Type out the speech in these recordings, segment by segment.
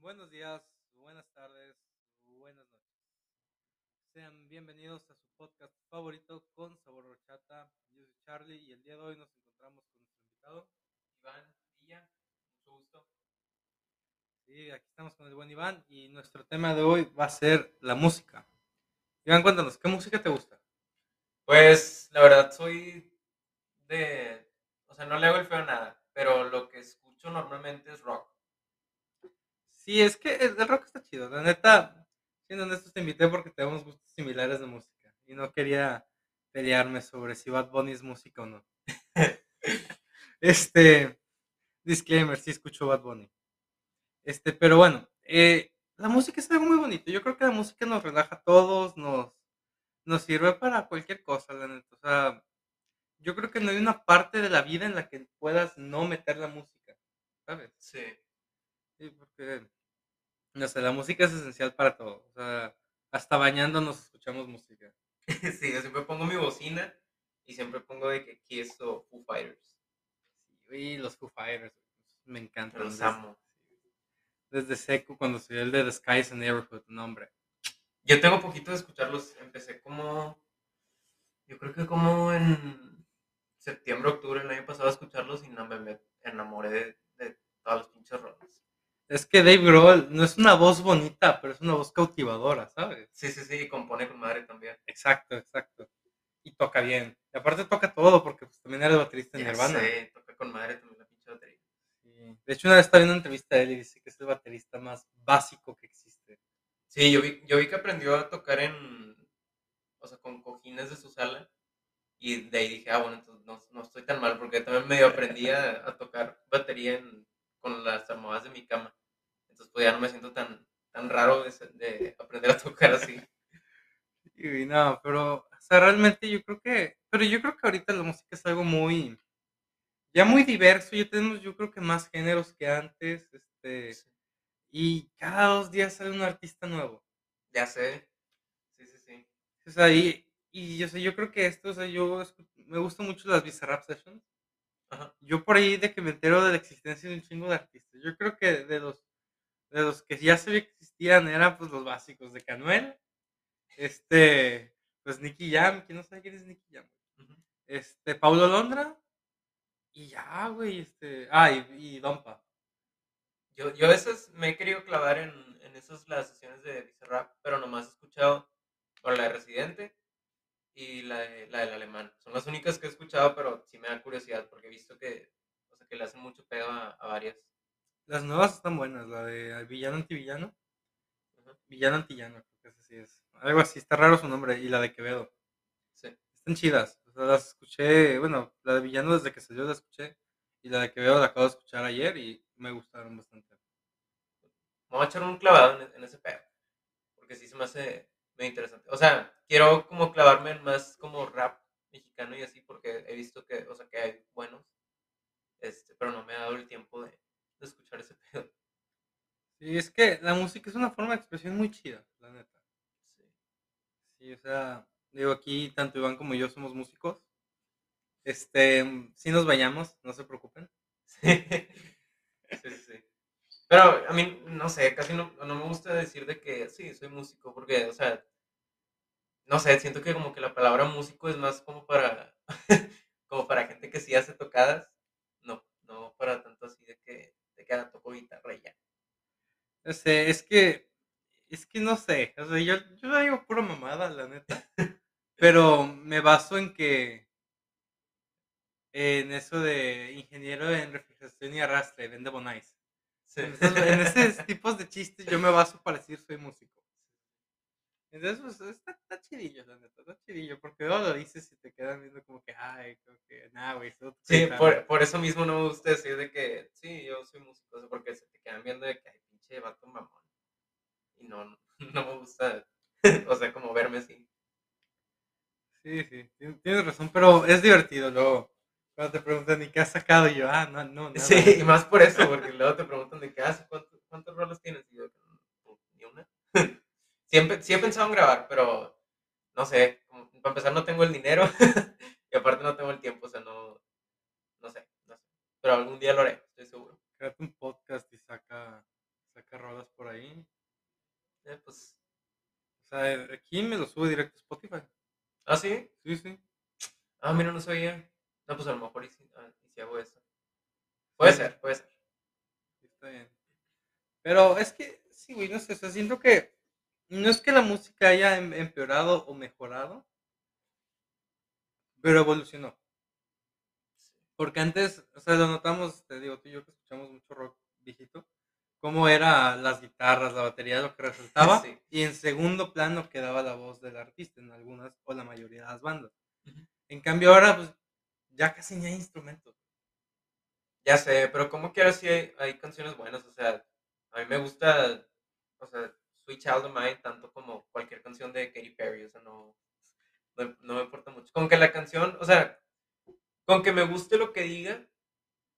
Buenos días, buenas tardes, buenas noches. Sean bienvenidos a su podcast favorito con sabor horchata. Yo soy Charlie y el día de hoy nos encontramos con nuestro invitado. Iván Villa, mucho gusto. Sí, aquí estamos con el buen Iván y nuestro tema de hoy va a ser la música. Iván, cuéntanos, ¿qué música te gusta? Pues la verdad soy de, o sea, no le hago el feo a nada, pero lo que escucho normalmente es rock. Sí, es que el, rock está chido. La neta, siendo honestos, te invité porque tenemos gustos similares de música y no quería pelearme sobre si Bad Bunny es música o no. este, disclaimer, sí escucho Bad Bunny. Este, pero bueno, eh, la música es algo muy bonito. Yo creo que la música nos relaja a todos, nos, nos sirve para cualquier cosa, la neta. O sea, yo creo que no hay una parte de la vida en la que puedas no meter la música, ¿sabes? Sí. Sí, porque, no sé, la música es esencial para todo. O sea, hasta bañándonos escuchamos música. sí, yo siempre pongo mi bocina y siempre pongo de que Kiss o Foo Fighters. Sí, y los Foo Fighters, me encantan. Los desde- amo. Desde seco, cuando salió el de The Sky is a Neighborhood, no, hombre. Yo tengo poquito de escucharlos, empecé como, yo creo que como en septiembre, octubre del año pasado a escucharlos y no me enamoré de, de todas las pinches rolas. Es que Dave Grohl no es una voz bonita, pero es una voz cautivadora, ¿sabes? Sí, sí, sí, y compone con madre también. Exacto, exacto. Y toca bien. Y aparte toca todo, porque pues, también era el baterista en Nirvana. sé, toca con madre también la pinche batería. Sí. De hecho, una vez estaba viendo una entrevista de él y dice que es el baterista más básico que existe. Sí, yo vi, yo vi que aprendió a tocar en, o sea, con cojines de su sala. Y de ahí dije, ah, bueno, entonces no, no estoy tan mal, porque también medio aprendí a, a tocar batería en- con las almohadas de mi cama. Entonces, pues ya no me siento tan, tan raro de, de aprender a tocar así. Y no, pero, o sea, realmente yo creo que, pero yo creo que ahorita la música es algo muy, ya muy diverso, ya tenemos yo creo que más géneros que antes, este, y cada dos días sale un artista nuevo. Ya sé. Sí, sí, sí. O sea, y, y yo sé, yo creo que esto, o sea, yo me gustan mucho las Bizarrap Sessions. Ajá. Yo por ahí de que me entero de la existencia de un chingo de artistas. Yo creo que de los, de los que ya sabía que existían eran pues los básicos de Canuel, este, pues Nicky Jam, ¿quién no sabe quién es Nicky Jam? Este, Paulo Londra, y ya, güey, este, ah, y, y Dompa. Yo, yo a veces me he querido clavar en, en esas las sesiones de Bizarrap, pero nomás he escuchado por la de Residente y la, de- la del alemán. Son las únicas que he escuchado, pero sí me da curiosidad porque he visto que, o sea, que le hacen mucho pedo a, a varias. Las nuevas están buenas, la de Villano Antivillano, Ujú. Villano Antillano, creo que ese sí es. Algo así, está raro su nombre, y la de Quevedo. Sí. Están chidas. O sea, las escuché, bueno, la de Villano desde que salió la escuché. Y la de Quevedo la acabo de escuchar ayer y me gustaron bastante. Me voy a echar un clavado en, en ese pedo, porque sí se me hace muy interesante. O sea, quiero como clavarme en más como rap mexicano y así, porque he visto que, o sea, que hay buenos, este, pero no me ha dado el tiempo de, de escuchar ese pedo. Sí, es que la música es una forma de expresión muy chida, la neta. Sí. Sí, o sea, digo, aquí tanto Iván como yo somos músicos. Este, si nos vayamos, no se preocupen. Sí, sí, sí. Pero a mí, no sé, casi no, no me gusta decir de que sí, soy músico, porque, o sea, no sé, siento que como que la palabra músico es más como para, como para gente que sí hace tocadas, no, no para tanto así de que, de que ah, toco guitarra y ya. No sé, es que, es que no sé, o sea, yo, yo la digo pura mamada, la neta, pero me baso en que, en eso de ingeniero en refrigeración y arrastre, vende Bonais. Sí. En esos, en esos tipos de chistes yo me baso para decir soy músico. Entonces, pues, está, está chidillo, la neta, está chidillo, porque luego lo dices y te quedan viendo como que, ay, como que, nah, güey, Sí, guitarra". por, por eso mismo no me gusta decir de que sí, yo soy músico, porque se te quedan viendo de que hay pinche vato mamón. Y no, no, no me gusta, o sea, como verme así. Sí, sí, tien- tienes razón, pero es divertido luego. Cuando te preguntan, ¿y qué has sacado? Y yo, ah, no, no, nada. Sí, y más por eso, porque luego te preguntan de qué haces, ¿cuántos, cuántos roles tienes? Y yo, "Mm, ni una. Siempre, sí he pensado en grabar, pero no sé, como- para empezar no tengo el dinero y aparte no tengo el tiempo, o sea, no, no sé, no sé. Pero algún día lo haré, estoy seguro. Créate un podcast y saca, saca rolas sea, aquí me lo sube directo a Spotify. ¿Ah, sí? Sí, sí. Ah, mira, no sabía. No, pues a lo mejor y si, ah, y si hago eso. Puede Sí. ser, puede ser. Está bien. Pero es que, sí, güey, no sé, o sea, siento que no es que la música haya em- empeorado o mejorado, pero evolucionó. Porque antes, o sea, lo notamos, te digo, tú y yo que escuchamos mucho rock viejito, cómo era las guitarras, la batería, lo que resaltaba, Sí. y en segundo plano quedaba la voz del artista en algunas o la mayoría de las bandas. En cambio ahora, pues, ya casi ni hay instrumentos. Ya sé, pero como quiera sí hay, hay canciones buenas, o sea, a mí me gusta, o sea, Sweet Child of Mine tanto como cualquier canción de Katy Perry, o sea, no, no, no me importa mucho. Con que la canción, o sea, con que me guste lo que diga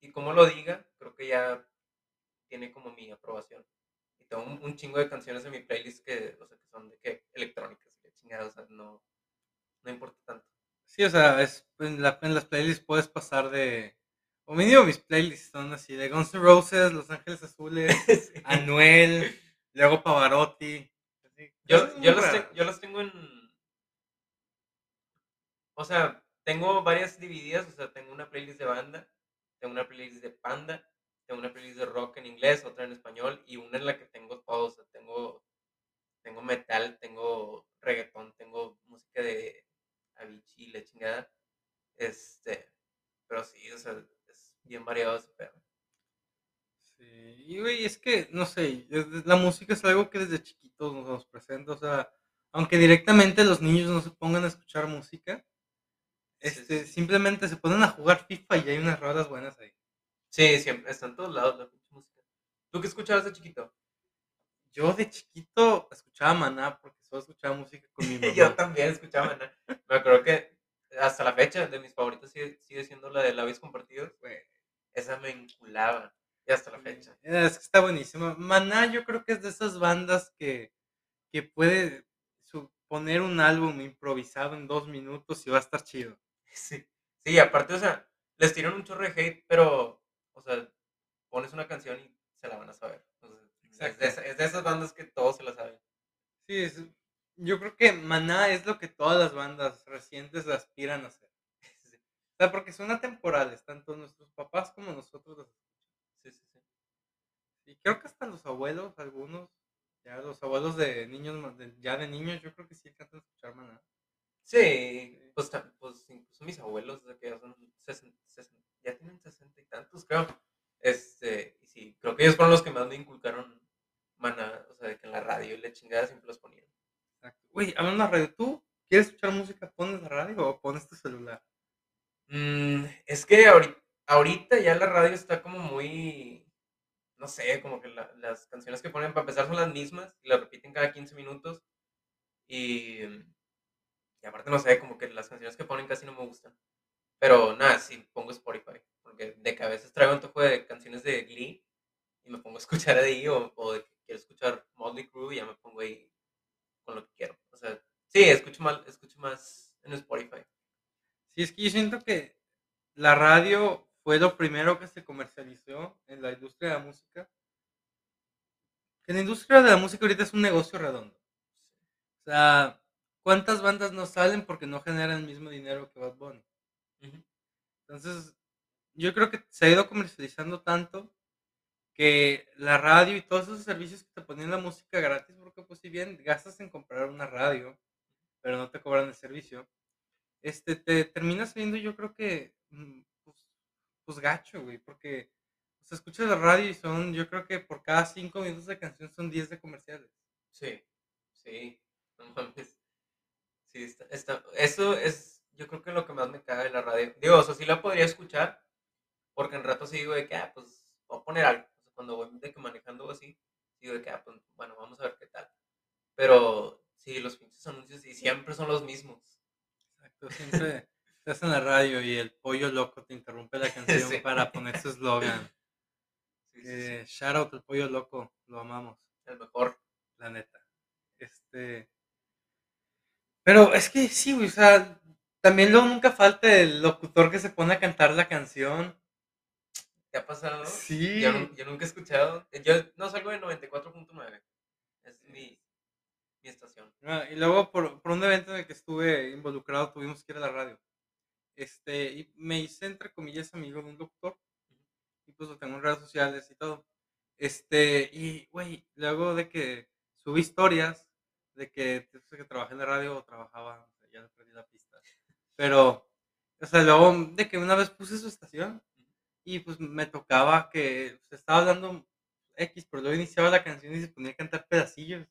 y cómo lo diga, creo que ya tiene como mi aprobación. Y tengo un, un chingo de canciones en mi playlist que, o sea, que son de que electrónicas, que chingada, o sea, no, no importa tanto. Sí, o sea, es, en, la- en las playlists puedes pasar de... O mínimo mis playlists son así, de Guns N' Roses, Los Ángeles Azules, Sí. Anuel, luego Pavarotti. Yo, yo, raras. te- yo las tengo en. O sea, tengo varias divididas. O sea, tengo una playlist de banda, tengo una playlist de panda, tengo una playlist de rock en inglés, otra en español y una en la que tengo todo. O sea, tengo, tengo metal, tengo reggaetón, tengo música de Avicii, la chingada. Este. Pero sí, o sea, es bien variado ese pedo. Sí, y güey, es que, no sé, es- la música es algo que desde chiquitos nos, nos presenta, o sea, aunque directamente los niños no se pongan a escuchar música, este, sí. simplemente se ponen a jugar FIFA y hay unas rolas buenas ahí. Sí, siempre, está en todos lados la música. ¿Tú qué escuchabas de chiquito? Yo de chiquito escuchaba Maná porque solo escuchaba música con mi mamá. Yo también escuchaba Maná. Me acuerdo que hasta la fecha de mis favoritos sigue, sigue siendo la de Labios Compartidos. Güey, Esa me enculaba. Y hasta la fecha. Es que está buenísima. Maná yo creo que es de esas bandas que, que puede poner un álbum improvisado en dos minutos y va a estar chido. Sí. Sí, aparte, o sea, les tiran un chorro de hate, pero, o sea, pones una canción y se la van a saber. Sea, es, de, es de esas bandas que todos se la saben. Sí, es- yo creo que Maná es lo que todas las bandas recientes aspiran a hacer. Sí, O sea, porque son atemporales, tanto nuestros papás como nosotros. los- sí, sí. sí. Y creo que hasta los abuelos, algunos, ya los abuelos de niños, de- ya de niños, yo creo que sí alcanzan a escuchar Maná. Sí, pues, pues incluso mis abuelos, de que ya son ya tienen sesenta y tantos, creo. Este, y sí, creo que ellos fueron los que más me inculcaron maná, o sea, de que en la radio y la chingada siempre los ponían. Exacto. Güey, hablando de radio, ¿tú quieres escuchar música? ¿Pones la radio o pones tu celular? Mm, es que ahorita, ahorita ya la radio está como muy, no sé, como que la- las canciones que ponen para empezar son las mismas y las repiten cada 15 minutos. Y, y aparte, no sé, como que las canciones que ponen casi no me gustan. Pero nada, sí pongo Spotify, porque de que a veces traigo antojo de canciones de Glee y me pongo a escuchar ahí, o, o de que quiero escuchar Motley Crue y ya me pongo ahí con lo que quiero. O sea, sí, escucho, mal, escucho más en Spotify. Sí, es que yo siento que la radio fue lo primero que se comercializó en la industria de la música. Que la ahorita es un negocio redondo. O sea, ¿cuántas bandas no salen porque no generan el mismo dinero que Bad Bunny? Entonces, yo creo que se ha ido comercializando tanto que la radio y todos esos servicios que te ponían la música gratis, porque pues si bien gastas en comprar una radio, pero no te cobran el servicio, este, te terminas viendo yo creo que, mm, pues, pues gacho, güey, porque o sea, escuchas la radio y son, yo creo que por cada cinco minutos de canción son 10 de comerciales. Sí, sí, no mames. Sí, está, está- eso es, yo creo que lo que más me caga de la radio. Digo, o sea, sí la podría escuchar, porque en rato sí digo de que, ah, pues, voy a poner algo. O sea, cuando voy de que manejando o así, digo de que, ah, pues, bueno, vamos a ver qué tal. Pero, sí, los pinches anuncios y siempre son los mismos. Exacto, siempre estás en la radio y el pollo loco te interrumpe la canción Sí. para poner su eslogan. Sí, sí, sí, Eh, shout out al pollo loco, lo amamos, el mejor. la neta. Este. Pero es que sí, güey, o sea, también luego nunca falta el locutor que se pone a cantar la canción. ¿Te ha pasado? Sí. Yo, nu- yo nunca he escuchado. Yo no salgo de 94.9. Es mi, mi estación. Ah, y luego por, por un evento en el que estuve involucrado tuvimos que ir a la radio. Este, y me hice entre comillas amigo de un doctor. Pues lo tengo en redes sociales y todo. Este, y güey, luego de que subí historias de que, que trabajé en la radio o trabajaba, ya perdí la pista. Pero, o sea, luego de que una vez puse su estación y pues me tocaba que se estaba hablando X, pero luego iniciaba la canción y se ponía a cantar pedacillos.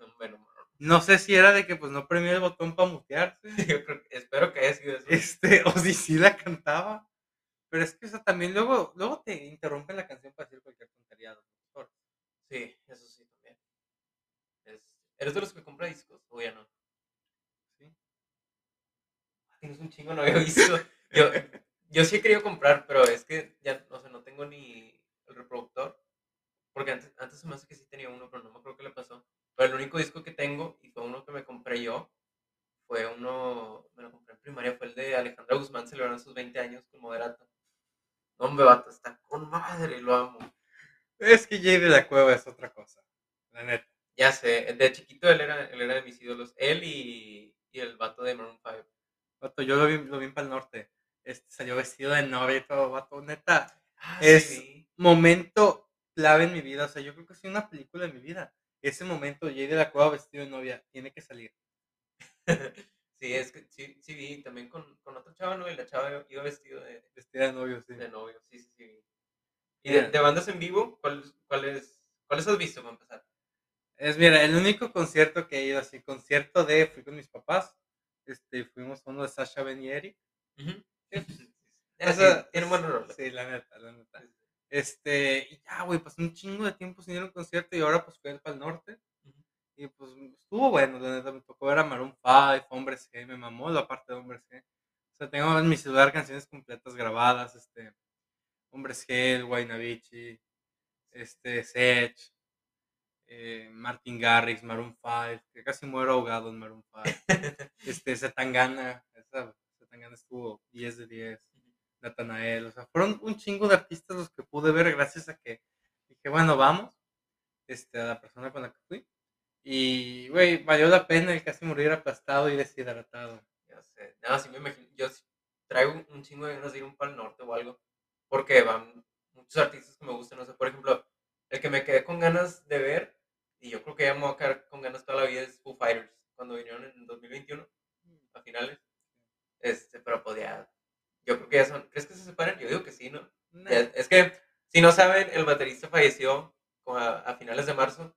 No, bueno, No sé si era de que pues no premió el botón para mutearse. yo creo espero que haya sido eso. Este, o si sí la cantaba. Pero es que, o sea, también luego, luego te interrumpen la canción para decir cualquier tontería. locutores. Sí, eso sí también. Es- ¿Eres de los que compra discos o ya no? ¿sí? Ah, Tienes un chingo, no había visto. Yo, yo sí he querido comprar, pero es que ya, o sea, no tengo ni el reproductor. Porque antes, antes se me hace que sí tenía uno, pero no me acuerdo qué le pasó. Pero el único disco que tengo, y fue uno que me compré yo, fue uno, me lo compré en primaria, fue el de Alejandra Guzmán celebrando sus 20 años con Moderato. No, hombre, vato, está con madre, lo amo. Es que Jay de la Cueva es otra cosa. La neta. Ya sé, de chiquito él era, él era de mis ídolos. Él y, y el vato de Maroon 5. Vato, yo lo vi, lo vi para el norte. Este, salió vestido de novia y todo, vato. Neta, Ah, Es- sí. momento clave en mi vida. O sea, yo creo que es una película en mi vida. Ese momento, Jay de la Cueva vestido de novia, tiene que salir. sí, es que sí, sí vi también con, con otra chava, ¿no? Y la chava iba vestido de, Vestida de novio, sí. de novio, sí, sí, sí. vi. ¿Y de, bandas en vivo? ¿Cuáles, cuáles, ¿Cuáles has visto para empezar? Es, mira, el único concierto que he ido así, concierto de, fui con mis papás. Este, fuimos a uno de Sasha Ben y Eric. Ya, O sí, tiene buenos roles. Sí, la neta, la neta. Este, y ya, güey, pasé un chingo de tiempo sin ir a un concierto y ahora pues fui al Pal Norte. Y pues estuvo bueno, la neta, me tocó ver a Maroon 5, Hombres G, me mamó la parte de Hombres G. O sea, tengo en mi celular canciones completas grabadas, este, Hombres G, Guaynabichi, este, Sech, eh, Martin Garrix, Maroon 5, que casi muero ahogado en Maroon 5. este, Zetangana, esa Zetangana estuvo 10 de 10. Natanael, o sea, fueron un chingo de artistas los que pude ver gracias a que dije, bueno, vamos, este, a la persona con la que fui. Y, güey, valió la pena el casi morir aplastado y deshidratado. Ya sé. No, sí me imagino. Yo traigo un- un chingo de ganas de ir un Pal Norte o algo. Porque van muchos artistas que me gustan. No sé, por ejemplo, el que me quedé con ganas de ver, y yo creo que ya me voy a quedar con ganas toda la vida, es Foo Fighters. Cuando vinieron en 2021, a finales. Este, pero pues ya. Yo creo que ya son. ¿Crees que se separan? Yo digo que sí, ¿no? Ya- Es que, si no saben, el baterista falleció a, a finales de marzo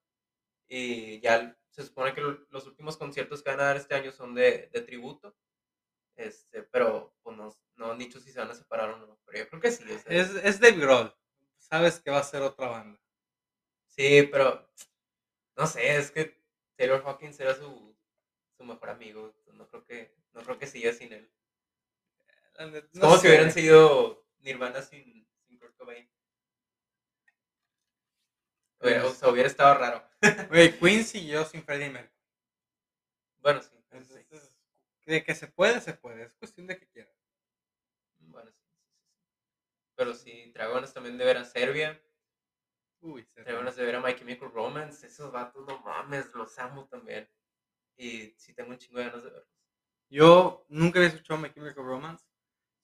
y ya se supone que lo- los últimos conciertos que van a dar este año son de, de tributo, este, pero pues no, no han dicho si se van a separar o no, pero yo creo que sí. o sea, Es, es Dave Grohl, sabes que va a ser otra banda. Sí, pero no sé, es que Taylor Hawkins era su, su mejor amigo, no creo que, no creo que siga sin él. Es como si hubieran sido Nirvana sin, sin Kurt Cobain. Hubiera- o sea, hubiera estado raro. Güey, Queen siguió sin Freddie Mercury. Bueno, sí. de que se puede, se puede. Es cuestión de que quieran. Bueno, sí, sí, sí, sí. Pero sí, traigo ganas también de ver a Serbia. Uy, se Traigo ganas de ver a My Chemical Romance. Esos vatos, no mames, los amo también. Y sí tengo un chingo de ganas de verlos. Yo nunca había escuchado My Chemical Romance,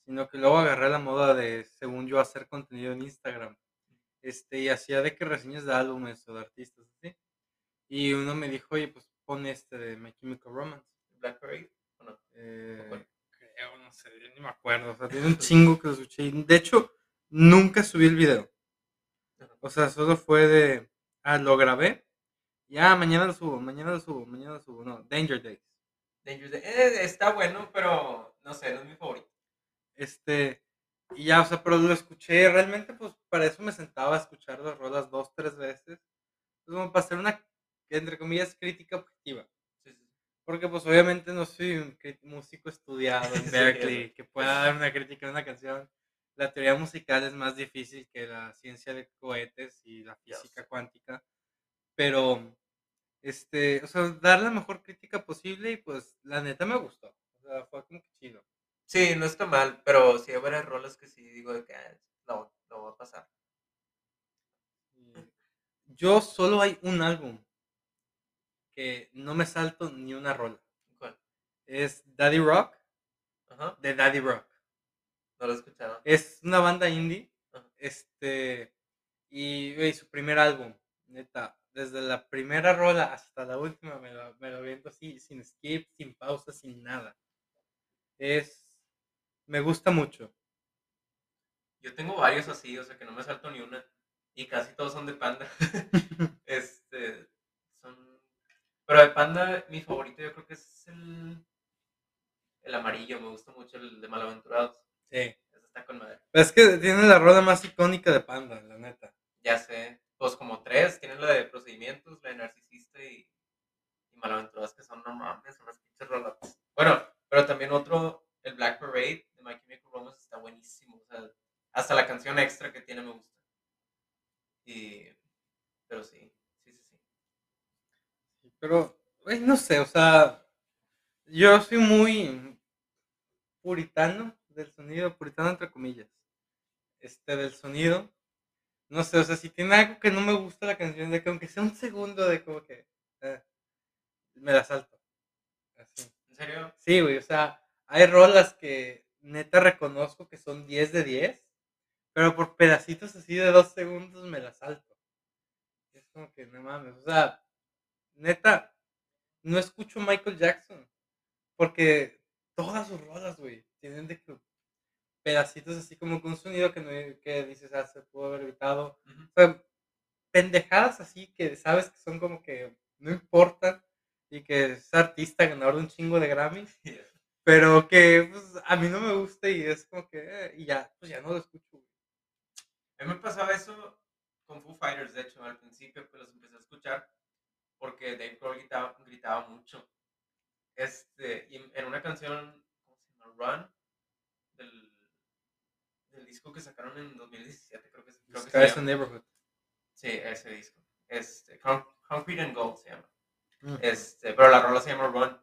sino que luego agarré la moda de, según yo, hacer contenido en Instagram. Este, y hacía de que reseñas de álbumes o de artistas, así. Y uno me dijo, oye, pues pon este de My Chemical Romance. Black Parade, ¿o no? Eh, creo, no sé, yo ni me acuerdo. O sea, tiene un chingo que lo escuché. De hecho, nunca subí el video. O sea, solo fue de, ah, lo grabé. Ya, mañana lo subo, mañana lo subo, mañana lo subo. No, Danger Days. Dangerous Day. Eh, está bueno, pero no sé, no es mi favorito. Este, y ya, o sea, pero lo escuché, realmente, pues para eso me sentaba a escuchar las rolas dos, tres veces. Pues como para hacer una, entre comillas, crítica objetiva. Sí, sí, sí. Porque pues obviamente no soy un músico estudiado en Sí, Berkeley eso. que pueda dar una crítica a una canción. La teoría musical es más difícil que la ciencia de cohetes y la física cuántica. Pero, este, o sea, dar la mejor crítica posible y pues la neta me gustó. O sea, fue como que chido. Sí, no está mal, pero sí hay varias rolas que sí digo de que ah, no, no va a pasar. Y Yo solo hay un álbum que no me salto ni una rola. ¿Cuál? Es Daddy Rock, Ajá. de Daddy Rock. No lo he escuchado. Es una banda indie. Ajá. Este. Y su primer álbum, neta. Desde la primera rola hasta la última me lo, me lo viento así, sin skip, sin pausa, sin nada. Es. Me gusta mucho. Yo tengo varios así, o sea que no me salto ni una. Y casi todos son de panda. este. Son. Pero de panda, mi favorito yo creo que es el. El amarillo, me gusta mucho el de Malaventurados. Sí. Está con madre. Pero es que tiene la rola más icónica de Panda, la neta. Ya sé. Pues como tres. Tienen la de procedimientos, la de narcisista y. Y Malaventurados, que son no mames, son las pinches rolas. Bueno, pero también otro, el Black Parade de My Chemical Romance está buenísimo. O sea, hasta la canción extra que tiene me gusta. Y. Pero sí, sí, sí, sí. Pero, güey, no sé, o sea. Yo soy muy puritano del sonido, puritano entre comillas. Este, del sonido. No sé, o sea, si tiene algo que no me gusta la canción, de que aunque sea un segundo de como que. eh, me la salto. Así. ¿En serio? Sí, güey, o sea, hay rolas que neta reconozco que son 10 de 10, pero por pedacitos así de dos segundos me las salto. Es como que no mames, o sea, neta, no escucho Michael Jackson, porque todas sus rolas, güey, tienen de que pedacitos así como con un sonido que, no, que dices, ah, se pudo haber evitado. Ujú. O sea, pendejadas así que sabes que son como que no importan y que es artista ganador de un chingo de Grammys, pero que pues, a mí no me gusta y es como que, eh, y ya, pues ya no lo escucho. A mí me pasaba eso con Foo Fighters, de hecho, al principio pues los empecé a escuchar porque Dave Grohl gritaba, gritaba mucho. Este, y en una canción, ¿cómo se llama? Run, del, del disco que sacaron en 2017, creo que, creo que se llama. Neighborhood. Sí, ese disco. Este, Con- Concrete and Gold se llama. Mm. Este, pero la rola se llama Run.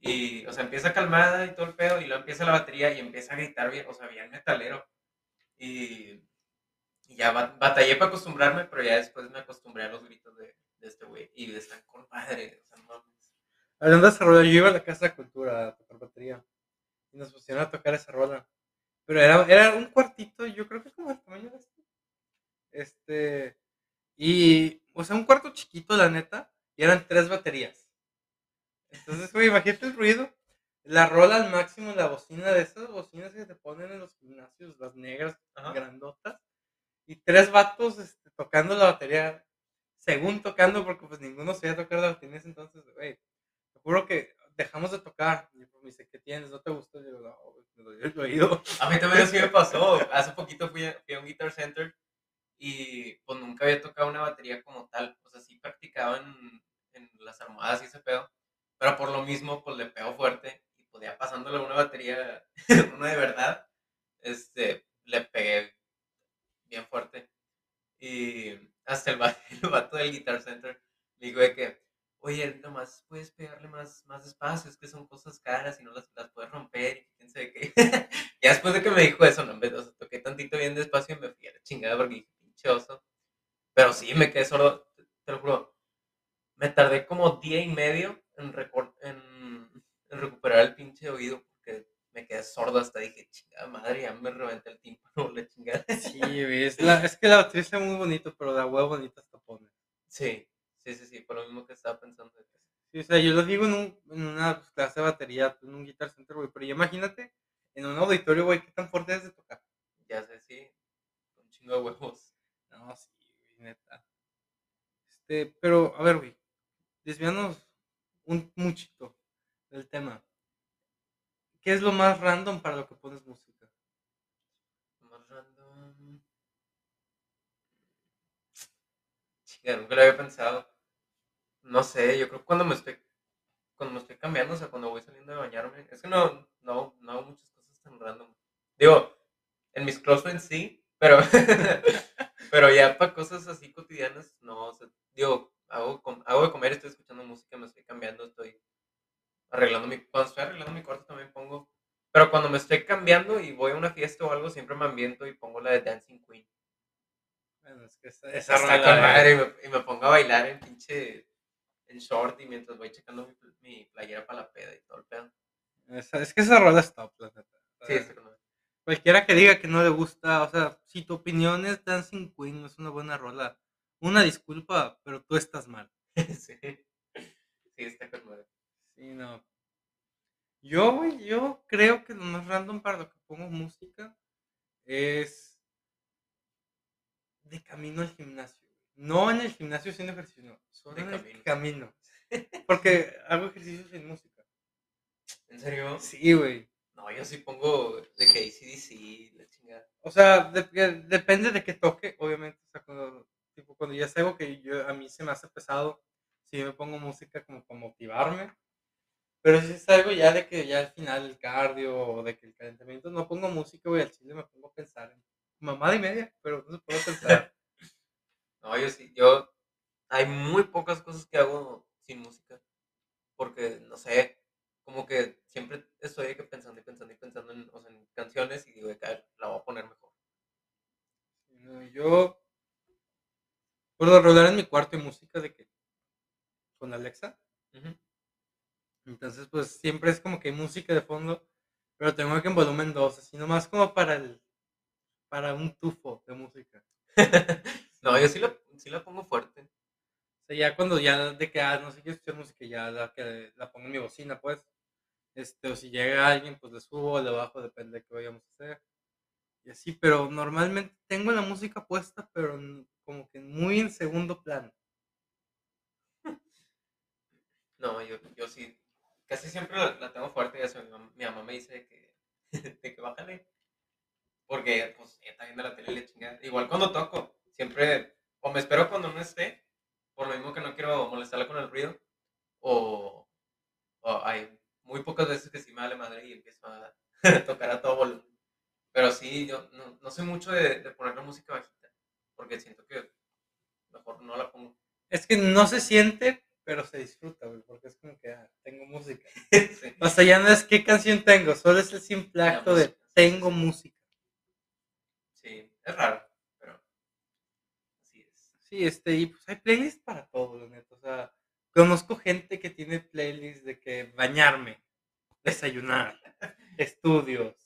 Y, o sea, empieza calmada y todo el pedo, y luego empieza la batería y empieza a gritar bien, o sea, bien metalero. Y, y ya ba- batallé para acostumbrarme, pero ya después me acostumbré a los gritos de, de este güey. Y están con madre, o sea, no mames. Hablando de esa rola, yo iba a la Casa de Cultura a tocar batería y nos pusieron a tocar esa rola. Pero era, era un cuartito, yo creo que es como el tamaño de este. Este, y, o sea, un cuarto chiquito, la neta, y eran tres baterías. Entonces, güey, imagínate el ruido. La rola al máximo, la bocina de esas bocinas que te ponen en los gimnasios, las negras, Ajá. grandotas, y tres vatos este, tocando la batería, según tocando, porque pues ninguno sabía tocar la batería en ese entonces, güey. Te juro que dejamos de tocar. Y pues, me dice, ¿qué tienes? ¿No te gustó? Y yo, no, me dolió el oído. A mí también así me pasó. Hace poquito fui a, fui a un Guitar Center y pues nunca había tocado una batería como tal. O sea, sí practicaba en, en las almohadas y ese pedo. Pero por lo mismo, pues le pego fuerte y pues ya pasándole una batería, una de verdad, este, le pegué bien fuerte. Y hasta el, el vato del Guitar Center me dijo de que, oye, nomás puedes pegarle más, más despacio, es que son cosas caras y no las, las puedes romper y quién sabe qué. Ya después de que me dijo eso, no, sea, toqué tantito bien despacio y me fui a la chingada porque dije, pinche oso. Pero sí, me quedé sordo, te, lo juro. Me tardé como día y medio en, en, en recuperar el pinche oído porque me quedé sordo hasta dije, chingada madre, ya me reventé el tímpano, la. Sí, güey, es, la, es que la batería está muy bonito, pero la huevo bonita hasta pone. Sí, sí, sí, sí, por lo mismo que estaba pensando. Sí, o sea, yo lo digo en, un, en una clase de batería, en un guitar center, güey, pero ya imagínate en un auditorio, güey, qué tan fuerte es de tocar. Ya sé, sí, un chingo de huevos. No, sí, güey, neta. Este, pero, a ver, güey, desviándonos un muchito del tema. ¿Qué es lo más random para lo que pones música? Más random. Chica, nunca lo había pensado. No sé, yo creo que cuando me estoy, cuando me estoy cambiando, o sea, cuando voy saliendo de bañarme, es que no, no, no hago muchas cosas tan random. Digo, en mis close friends sí, pero, pero ya para cosas así cotidianas, no, o sea, digo, hago, hago de comer, estoy escuchando música, me estoy cambiando, estoy arreglando mi, cuando estoy arreglando mi cuarto también pongo, pero cuando me estoy cambiando y voy a una fiesta o algo, siempre me ambiento y pongo la de Dancing Queen. Bueno, es que esa, Esa esa está con madre y me, y me pongo a bailar en pinche, en short y mientras voy checando mi, pl- mi playera para la peda y todo el pedo. Es que esa rola es top, la neta. Sí, está. Cualquiera que diga que no le gusta, o sea, si tu opinión es Dancing Queen, no es una buena rola. Una disculpa, pero tú estás mal. sí. Sí, está con madre. Sí, no. Yo, yo creo que lo más random para lo que pongo música es de camino al gimnasio. No en el gimnasio haciendo ejercicio, no, solo De en camino. el camino. Porque hago ejercicio sin música. ¿En serio? Sí, güey. No, yo sí pongo de que ACDC, la chingada. O sea, de- depende de qué toque, obviamente. O sea, cuando, tipo, cuando ya es algo que yo, a mí se me hace pesado, sí me pongo música como para motivarme. Pero si es algo ya de que ya al final el cardio o de que el calentamiento, no pongo música, güey, al chile me pongo a pensar en mamada y media, pero no se puede pensar. No, yo sí, yo... Hay muy pocas cosas que hago sin música. Porque, no sé, como que siempre estoy que pensando y pensando y pensando en, o sea, en canciones y digo, de que "Ay, la voy a poner mejor. No, yo, por lo regular en mi cuarto hay música de que, con Alexa. Entonces, pues siempre es como que hay música de fondo, pero tengo que en volumen 2, así nomás como para el para un tufo de música. no, yo sí la, sí la pongo fuerte. O sea, ya cuando ya de que ah, no sé qué escuchar música, ya la, que la pongo en mi bocina, pues. Este, o si llega alguien, pues le subo le bajo, depende de qué vayamos a hacer. Y así, pero normalmente tengo la música puesta, pero como que muy en segundo plano. No, yo, yo sí, casi siempre la, la tengo fuerte y eso mi, mam- mi mamá me dice que, de que bájale. Porque, pues, está viendo la tele y le chingada. Igual cuando toco, siempre, o me espero cuando no esté, por lo mismo que no quiero molestarla con el ruido, o, o hay muy pocas veces que sí me vale madre y empiezo a tocar a todo volumen. Pero sí, yo no, no soy mucho de, de poner la música bajita, porque siento que mejor no la pongo. Es que no se siente, pero se disfruta, güey, porque es como que ah, tengo música. Sí. O sea, ya no es qué canción tengo, solo es el simple acto de tengo música. Es raro, pero así es. Sí, este, y pues hay playlists para todo, la neta. O sea, conozco gente que tiene playlists de que bañarme, desayunar, estudios,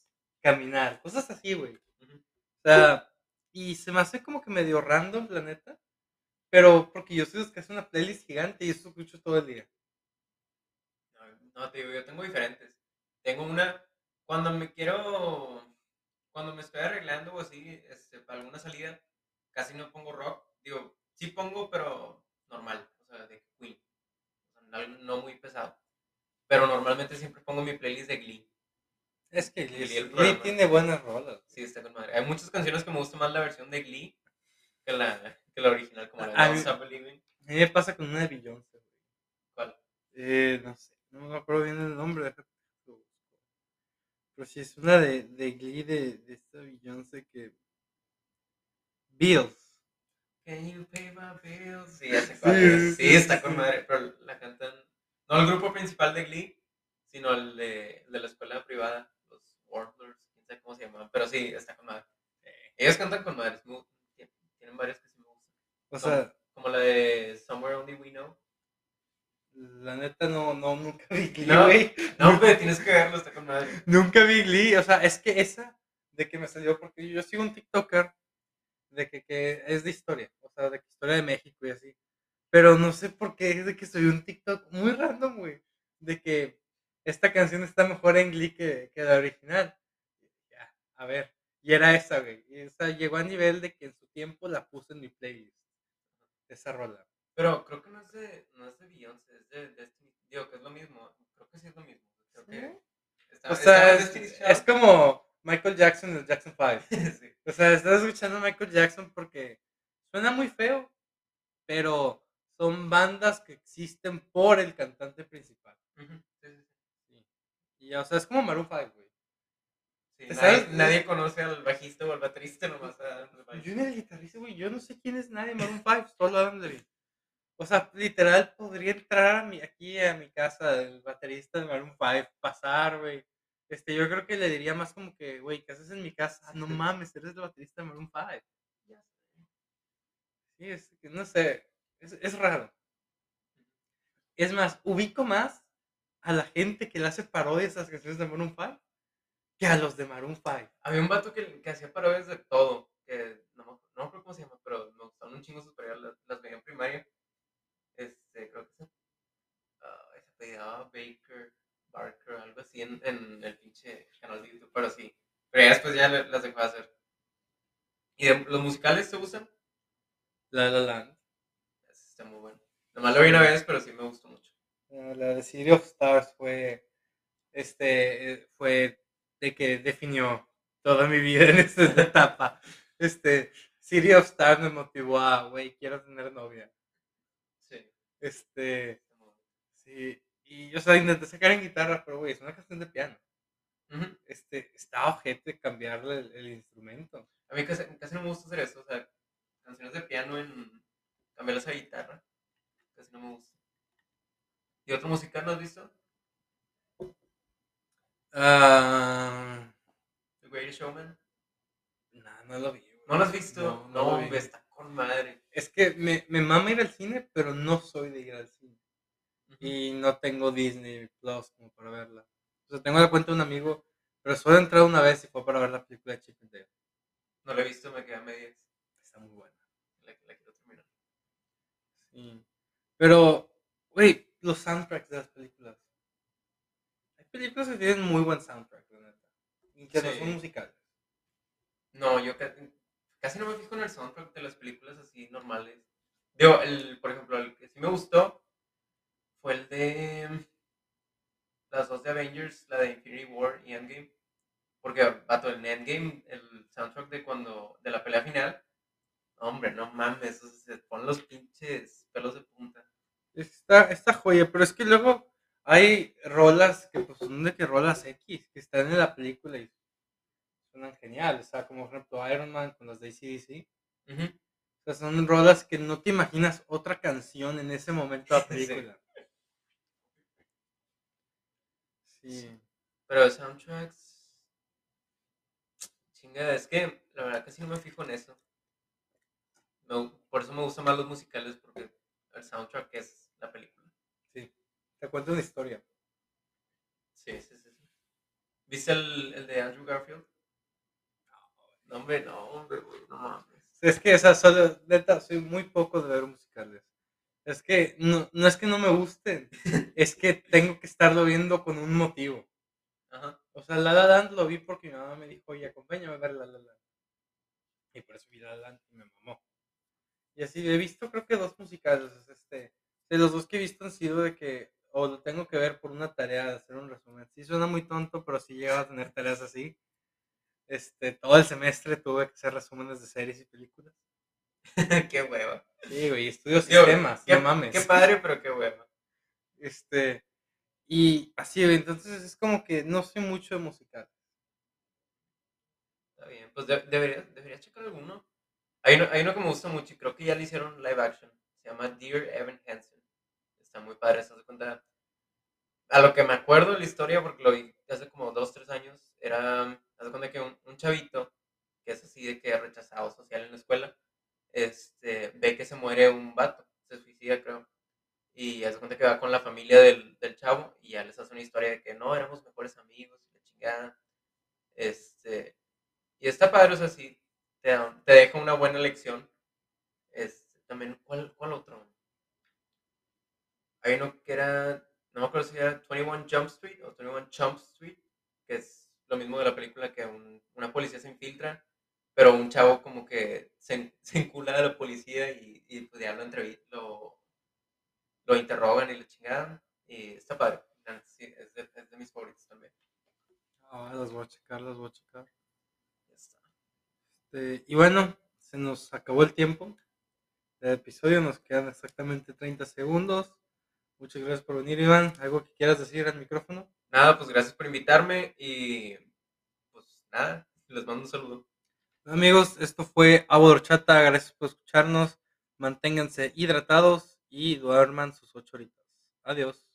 caminar, cosas así, güey. O sea, y se me hace como que medio random, la neta. Pero porque yo soy que hace una playlist gigante y eso escucho todo el día. No, no, te digo, yo tengo diferentes. Tengo una, cuando me quiero, cuando me estoy arreglando o así, este, para alguna salida, casi no pongo rock. Digo, sí pongo, pero normal, o sea, de Queen. O sea, no, muy pesado. Pero normalmente siempre pongo mi playlist de Glee. Es que Glee, Glee, tiene buenas rolas. Sí, está con madre. Hay muchas canciones que me gusta más la versión de Glee que la, que la original, como la de Don't Stop Believing. A mí me pasa con una de Beyoncé. ¿Cuál? Eh, no sé, no me acuerdo bien el nombre. déjate. Pero sí es una de, de Glee de, de esta Beyoncé que. Bills. Can you pay my bills? Sí, ya sé cuál es. Sí, está con madre, pero la cantan. No el grupo principal de Glee, sino el de, el de la escuela privada, los Warblers, quién sabe cómo se llaman. Pero sí, está con madre. Ellos cantan con madre, tienen varias que sí me gustan. O sea, Como la de Somewhere Only We Know. La neta no, no, nunca vi Glee, No. güey. No, hombre, tienes que verlo, está con madre. Nunca vi Glee. O sea, es que esa de que me salió, porque yo sigo un TikToker de que, que es de historia, o sea, de historia de México y así. Pero no sé por qué es de que soy un TikTok muy random, güey. De que esta canción está mejor en Glee que, que la original. Ya, a ver. Y era esa, güey. Y esa llegó a nivel de que en su tiempo la puse en mi playlist. Esa rola. Pero creo que no es de, no es de Beyoncé, es de Destiny. Digo que es lo mismo. Creo que sí es lo mismo. Creo que está, O sea, es, es como Michael Jackson en el Jackson 5. Sí. O sea, estás escuchando a Michael Jackson porque suena muy feo, pero son bandas que existen por el cantante principal. Ujú, sí, sí. Y, o sea, es como Maroon 5, güey. Sí, ¿Te nadie, sabes? nadie conoce al bajista o al baterista nomás. a- Yo en el guitarrista, güey, yo no sé quién es nadie Maroon 5, solo hablan de. O sea, literal, podría entrar a mi, aquí a mi casa el baterista de Maroon 5, pasar, güey. Este, yo creo que le diría más como que, güey, ¿qué haces en mi casa? Ah, no mames, eres el baterista de Maroon 5. Ya sé. Sí, es que no sé, es, es raro. Es más, ubico más a la gente que le hace parodias a las canciones de Maroon 5 que a los de Maroon 5. Había un vato que, que hacía parodias de todo, que no, me- no me acuerdo cómo se llama, pero me gustaban un chingo sus las, las veía en primaria. Este, creo que se, ah, se apellidaba Baker, Barker, algo así en, en el pinche canal de YouTube, pero sí. Pero ya después ya le- las dejó de hacer. ¿Y de- los musicales te gustan? La La Land. Ese está muy bueno. Nomás lo vi una vez, pero sí me gustó mucho. La de City of Stars fue, este, fue de que definió toda mi vida en esta etapa. Este, City of Stars me motivó a, güey, quiero tener novia. Sí, Este, sí, y yo, o sea, intenté sacar en guitarra, pero, güey, es una canción de piano. Ujú. Este, está ojete cambiarle el, el instrumento. A mí casi, casi no me gusta hacer eso, o sea, canciones de piano en cambiarlas a guitarra. Casi no me gusta. ¿Y otro musical no has visto? Ah, The Greatest Showman. no, no lo vi. güey. ¿No lo has visto? No, No, no lo vi. hombre, está con madre. Es que me, me mama ir al cine, pero no soy de ir al cine. Y no tengo Disney Plus como para verla. O sea, tengo la cuenta de un amigo, pero solo he entrado una vez y fue para ver la película de Chip and Dale. No lo he visto, me quedé a medias. Está muy buena. La, la quiero terminar. Sí. Pero, güey, los soundtracks de las películas. Hay películas que tienen muy buen soundtrack, la neta. Y que no son musicales. No, yo ca- casi no me fijo en el soundtrack de las películas así normales. Digo, el, por ejemplo, el que sí me gustó fue el de las dos de Avengers, la de Infinity War y Endgame. Porque, vato, en Endgame, el soundtrack de cuando, de la pelea final, hombre, no mames, o se ponen los pinches pelos de punta. Está, está joya, pero es que luego hay rolas que pues son de que rolas X, que están en la película y suenan geniales. O sea, como por ejemplo Iron Man con las de ACDC. O sea, son rolas que no te imaginas otra canción en ese momento de la Sí. película. Sí. Pero de soundtracks. Chingada, es que la verdad casi no me fijo en eso. Me por eso me gustan más los musicales, porque el soundtrack es la película. Sí. Te cuento una historia. Sí, sí, sí. sí. ¿Viste el, el de Andrew Garfield? No, hombre, no, hombre, güey, no mames. Es que esa solo, neta, soy muy poco de ver musicales. Es que no, no es que no me gusten, es que tengo que estarlo viendo con un motivo. Ajá. O sea, La La Land lo vi porque mi mamá me dijo, oye, acompáñame a ver La La Land. Y por eso vi La La Land y me mamó. Y así he visto creo que dos musicales. Este, de los dos que he visto han sido de que o lo tengo que ver por una tarea de hacer un resumen. Sí suena muy tonto, pero sí llegaba a tener tareas así. Este, todo el semestre tuve que hacer resúmenes de series y películas. qué hueva. Sí, güey, estudio sistemas, qué, no mames. Qué padre, pero qué hueva. Este, y así, entonces es como que no sé mucho de musical. Está bien, pues de- debería, debería checar alguno. Hay uno, hay uno que me gusta mucho y creo que ya le hicieron live action. Se llama Dear Evan Hansen. Está muy padre, se hace cuenta. A lo que me acuerdo de la historia, porque lo vi hace como dos, tres años, era, hace cuenta que un, un chavito, que es así de que rechazado social en la escuela, este, ve que se muere un vato, se suicida creo. Y hace cuenta que va con la familia del, del chavo y ya les hace una historia de que no, éramos mejores amigos la chingada. Este, y está padre, o sea, te, te deja una buena lección. Este, también, ¿cuál, cuál otro? Hay uno que era, no me acuerdo si era 21 Jump Street o 21 Chump Street, que es lo mismo de la película que un- una policía se infiltra, pero un chavo como que se, se encula de la policía y, y pues ya lo entrevi- lo, lo interrogan y la chingada. Y está padre. Sí, es de, es de mis favoritos también. Ah, las voy a checar, las voy a checar. Ya está. Este, y bueno, se nos acabó el tiempo del episodio, nos quedan exactamente 30 segundos. Muchas gracias por venir, Iván. ¿Algo que quieras decir al micrófono? Nada, pues gracias por invitarme y pues nada, les mando un saludo. Amigos, esto fue Agua. Gracias por escucharnos. Manténganse hidratados y duerman sus ocho horitas. Adiós.